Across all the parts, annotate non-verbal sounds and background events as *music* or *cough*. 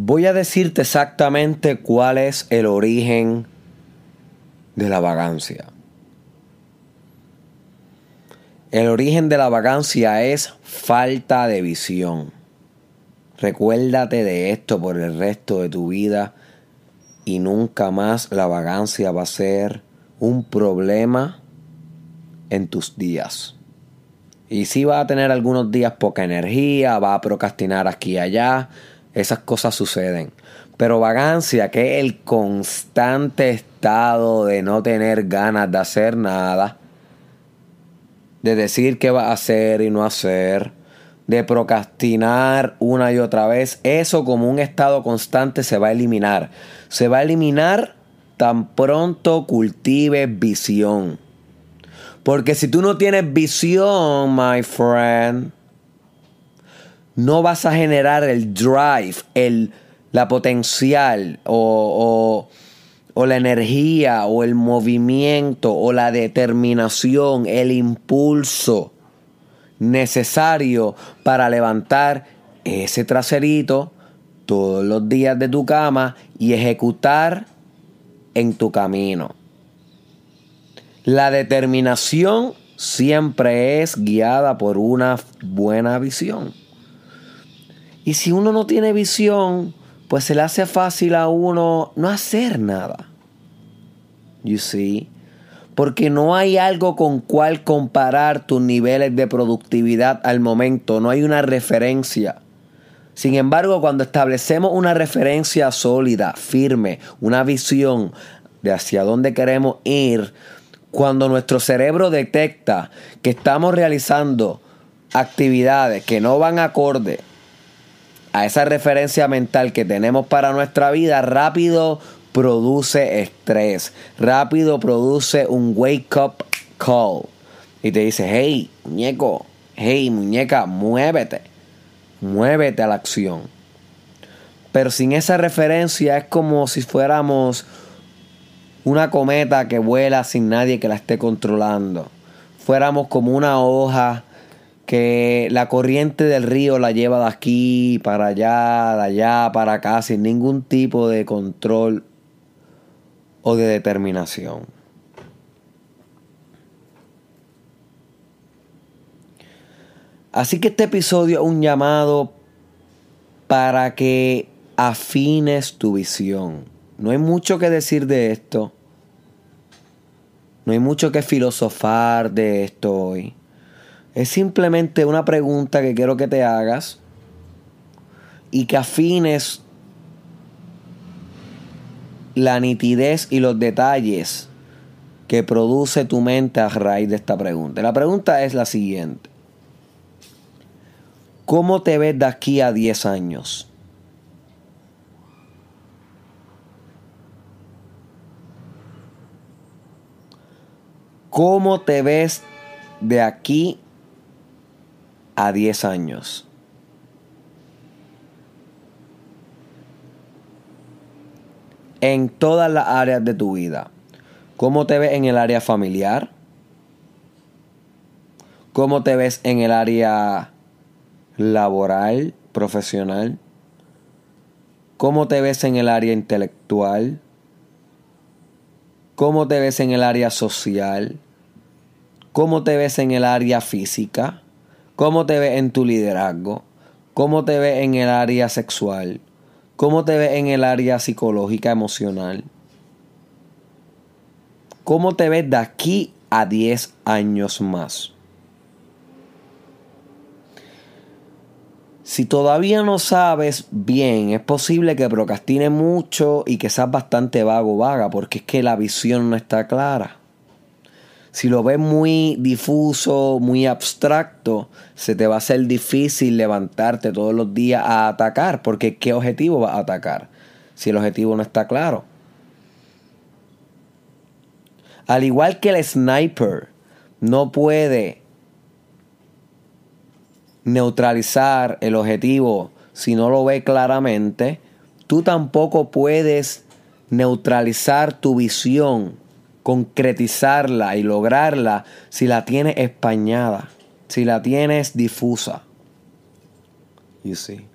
Voy a decirte exactamente cuál es el origen de la vagancia. El origen de la vagancia es falta de visión. Recuérdate de esto por el resto de tu vida y nunca más la vagancia va a ser un problema en tus días. Y si va a tener algunos días poca energía, va a procrastinar aquí y allá, esas cosas suceden. Pero vagancia, que es el constante estado de no tener ganas de hacer nada, de decir qué va a hacer y no hacer, de procrastinar una y otra vez, eso como un estado constante se va a eliminar. Se va a eliminar tan pronto cultives visión. Porque si tú no tienes visión, my friend, no vas a generar el drive, el, la potencial o, o o la energía o el movimiento o la determinación, el impulso necesario para levantar ese traserito todos los días de tu cama y ejecutar en tu camino. La determinación siempre es guiada por una buena visión. Y si uno no tiene visión, pues se le hace fácil a uno no hacer nada. You see? Porque no hay algo con cual comparar tus niveles de productividad al momento, no hay una referencia. Sin embargo, cuando establecemos una referencia sólida, firme, una visión de hacia dónde queremos ir, cuando nuestro cerebro detecta que estamos realizando actividades que no van acorde a esa referencia mental que tenemos para nuestra vida, rápido produce estrés, rápido produce un wake up call y te dice, hey, muñeco, hey, muñeca, muévete, muévete a la acción. Pero sin esa referencia es como si fuéramos una cometa que vuela sin nadie que la esté controlando. Fuéramos como una hoja que la corriente del río la lleva de aquí para allá, de allá para acá, sin ningún tipo de control o de determinación. Así que este episodio es un llamado para que afines tu visión. No hay mucho que decir de esto. No hay mucho que filosofar de esto hoy. Es simplemente una pregunta que quiero que te hagas y que afines la nitidez y los detalles que produce tu mente a raíz de esta pregunta. La pregunta es la siguiente. ¿Cómo te ves de aquí a 10 años? ¿Cómo te ves de aquí a 10 años. En todas las áreas de tu vida. ¿Cómo te ves en el área familiar? ¿Cómo te ves en el área laboral, profesional? ¿Cómo te ves en el área intelectual? ¿Cómo te ves en el área social? ¿Cómo te ves en el área física? ¿Cómo te ves en tu liderazgo? ¿Cómo te ves en el área sexual? ¿Cómo te ves en el área psicológica, emocional? ¿Cómo te ves de aquí a 10 años más? Si todavía no sabes bien, es posible que procrastines mucho y que seas bastante vago vaga, porque es que la visión no está clara. Si lo ves muy difuso, muy abstracto, se te va a hacer difícil levantarte todos los días a atacar, porque ¿qué objetivo vas a atacar? Si el objetivo no está claro. Al igual que el sniper no puede neutralizar el objetivo si no lo ve claramente, tú tampoco puedes neutralizar tu visión concretizarla y lograrla si la tienes españada, si la tienes difusa. You see.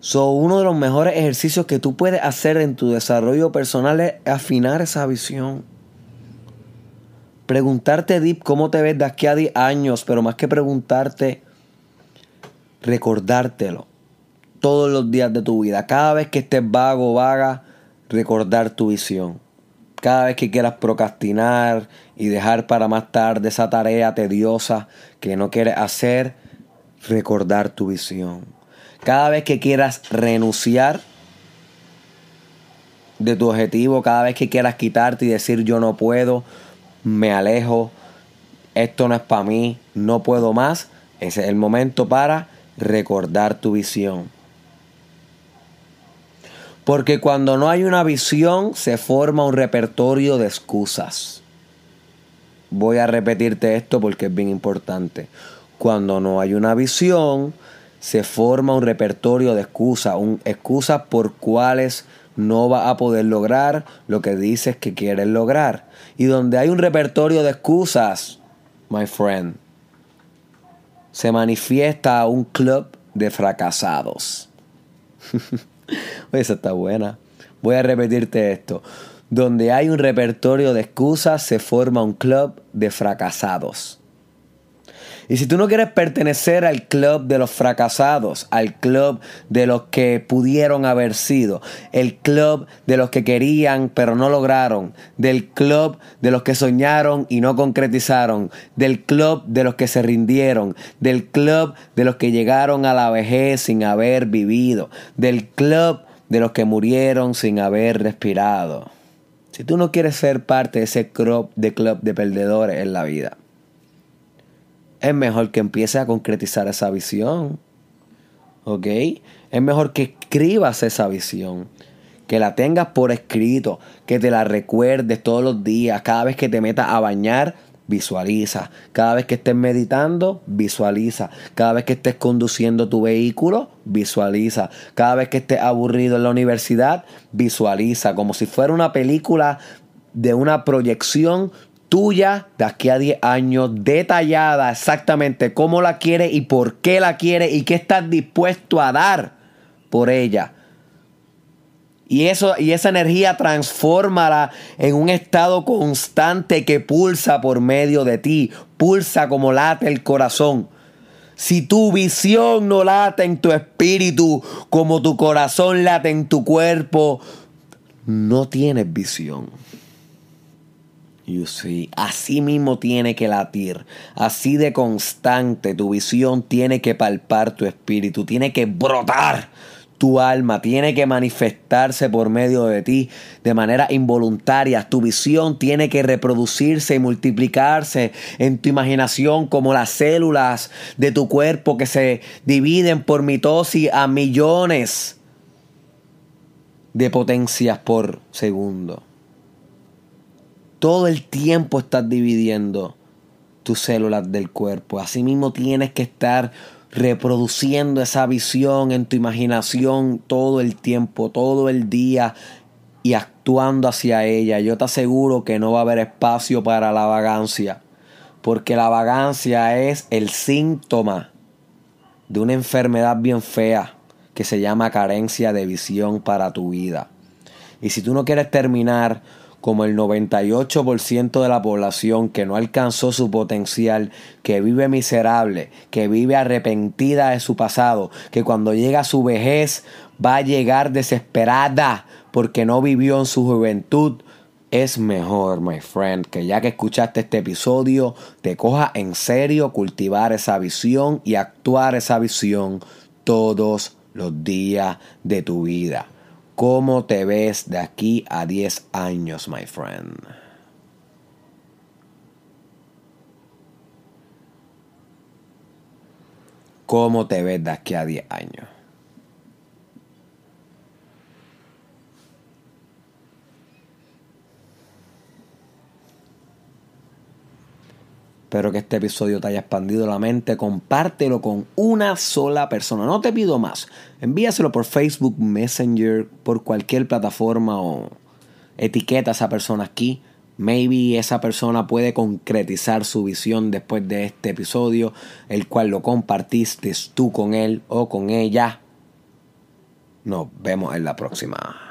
So, uno de los mejores ejercicios que tú puedes hacer en tu desarrollo personal es afinar esa visión. Preguntarte, Deep, cómo te ves de aquí a 10 años, pero más que preguntarte, recordártelo todos los días de tu vida. Cada vez que estés vago o vaga, recordar tu visión. Cada vez que quieras procrastinar y dejar para más tarde esa tarea tediosa que no quieres hacer, recordar tu visión. Cada vez que quieras renunciar de tu objetivo, cada vez que quieras quitarte y decir yo no puedo, me alejo, esto no es para mí, no puedo más, ese es el momento para recordar tu visión. Porque cuando no hay una visión se forma un repertorio de excusas. Voy a repetirte esto porque es bien importante. Cuando no hay una visión se forma un repertorio de excusas, un, excusas por cuales no va a poder lograr lo que dices que quieres lograr. Y donde hay un repertorio de excusas, my friend, se manifiesta un club de fracasados. *laughs* *laughs* Esa está buena. Voy a repetirte esto. Donde hay un repertorio de excusas, se forma un club de fracasados. Y si tú no quieres pertenecer al club de los fracasados, al club de los que pudieron haber sido, el club de los que querían pero no lograron, del club de los que soñaron y no concretizaron, del club de los que se rindieron, del club de los que llegaron a la vejez sin haber vivido, del club de los que murieron sin haber respirado. Si tú no quieres ser parte de ese club de club de perdedores en la vida, es mejor que empieces a concretizar esa visión. ¿Ok? Es mejor que escribas esa visión. Que la tengas por escrito. Que te la recuerdes todos los días. Cada vez que te metas a bañar, visualiza. Cada vez que estés meditando, visualiza. Cada vez que estés conduciendo tu vehículo, visualiza. Cada vez que estés aburrido en la universidad, visualiza. Como si fuera una película de una proyección, tuya de aquí a 10 años, detallada exactamente cómo la quiere y por qué la quiere y qué estás dispuesto a dar por ella. Y, eso, y esa energía transfórmala en un estado constante que pulsa por medio de ti, pulsa como late el corazón. Si tu visión no late en tu espíritu como tu corazón late en tu cuerpo, no tienes visión. You see. Así mismo tiene que latir. Así de constante tu visión tiene que palpar tu espíritu. Tiene que brotar tu alma. Tiene que manifestarse por medio de ti de manera involuntaria. Tu visión tiene que reproducirse y multiplicarse en tu imaginación como las células de tu cuerpo que se dividen por mitosis a millones de potencias por segundo. Todo el tiempo estás dividiendo tus células del cuerpo. Asimismo tienes que estar reproduciendo esa visión en tu imaginación todo el tiempo, todo el día y actuando hacia ella. Yo te aseguro que no va a haber espacio para la vagancia, porque la vagancia es el síntoma de una enfermedad bien fea que se llama carencia de visión para tu vida. Y si tú no quieres terminar como el 98% de la población que no alcanzó su potencial, que vive miserable, que vive arrepentida de su pasado, que cuando llega a su vejez va a llegar desesperada porque no vivió en su juventud, es mejor, my friend, que ya que escuchaste este episodio, te coja en serio cultivar esa visión y actuar esa visión todos los días de tu vida. ¿Cómo te ves de aquí a 10 años, my friend? ¿Cómo te ves de aquí a 10 años? Espero que este episodio te haya expandido la mente. Compártelo con una sola persona. No te pido más. Envíaselo por Facebook Messenger, por cualquier plataforma o etiqueta a esa persona aquí. Maybe esa persona puede concretizar su visión después de este episodio, el cual lo compartiste tú con él o con ella. Nos vemos en la próxima.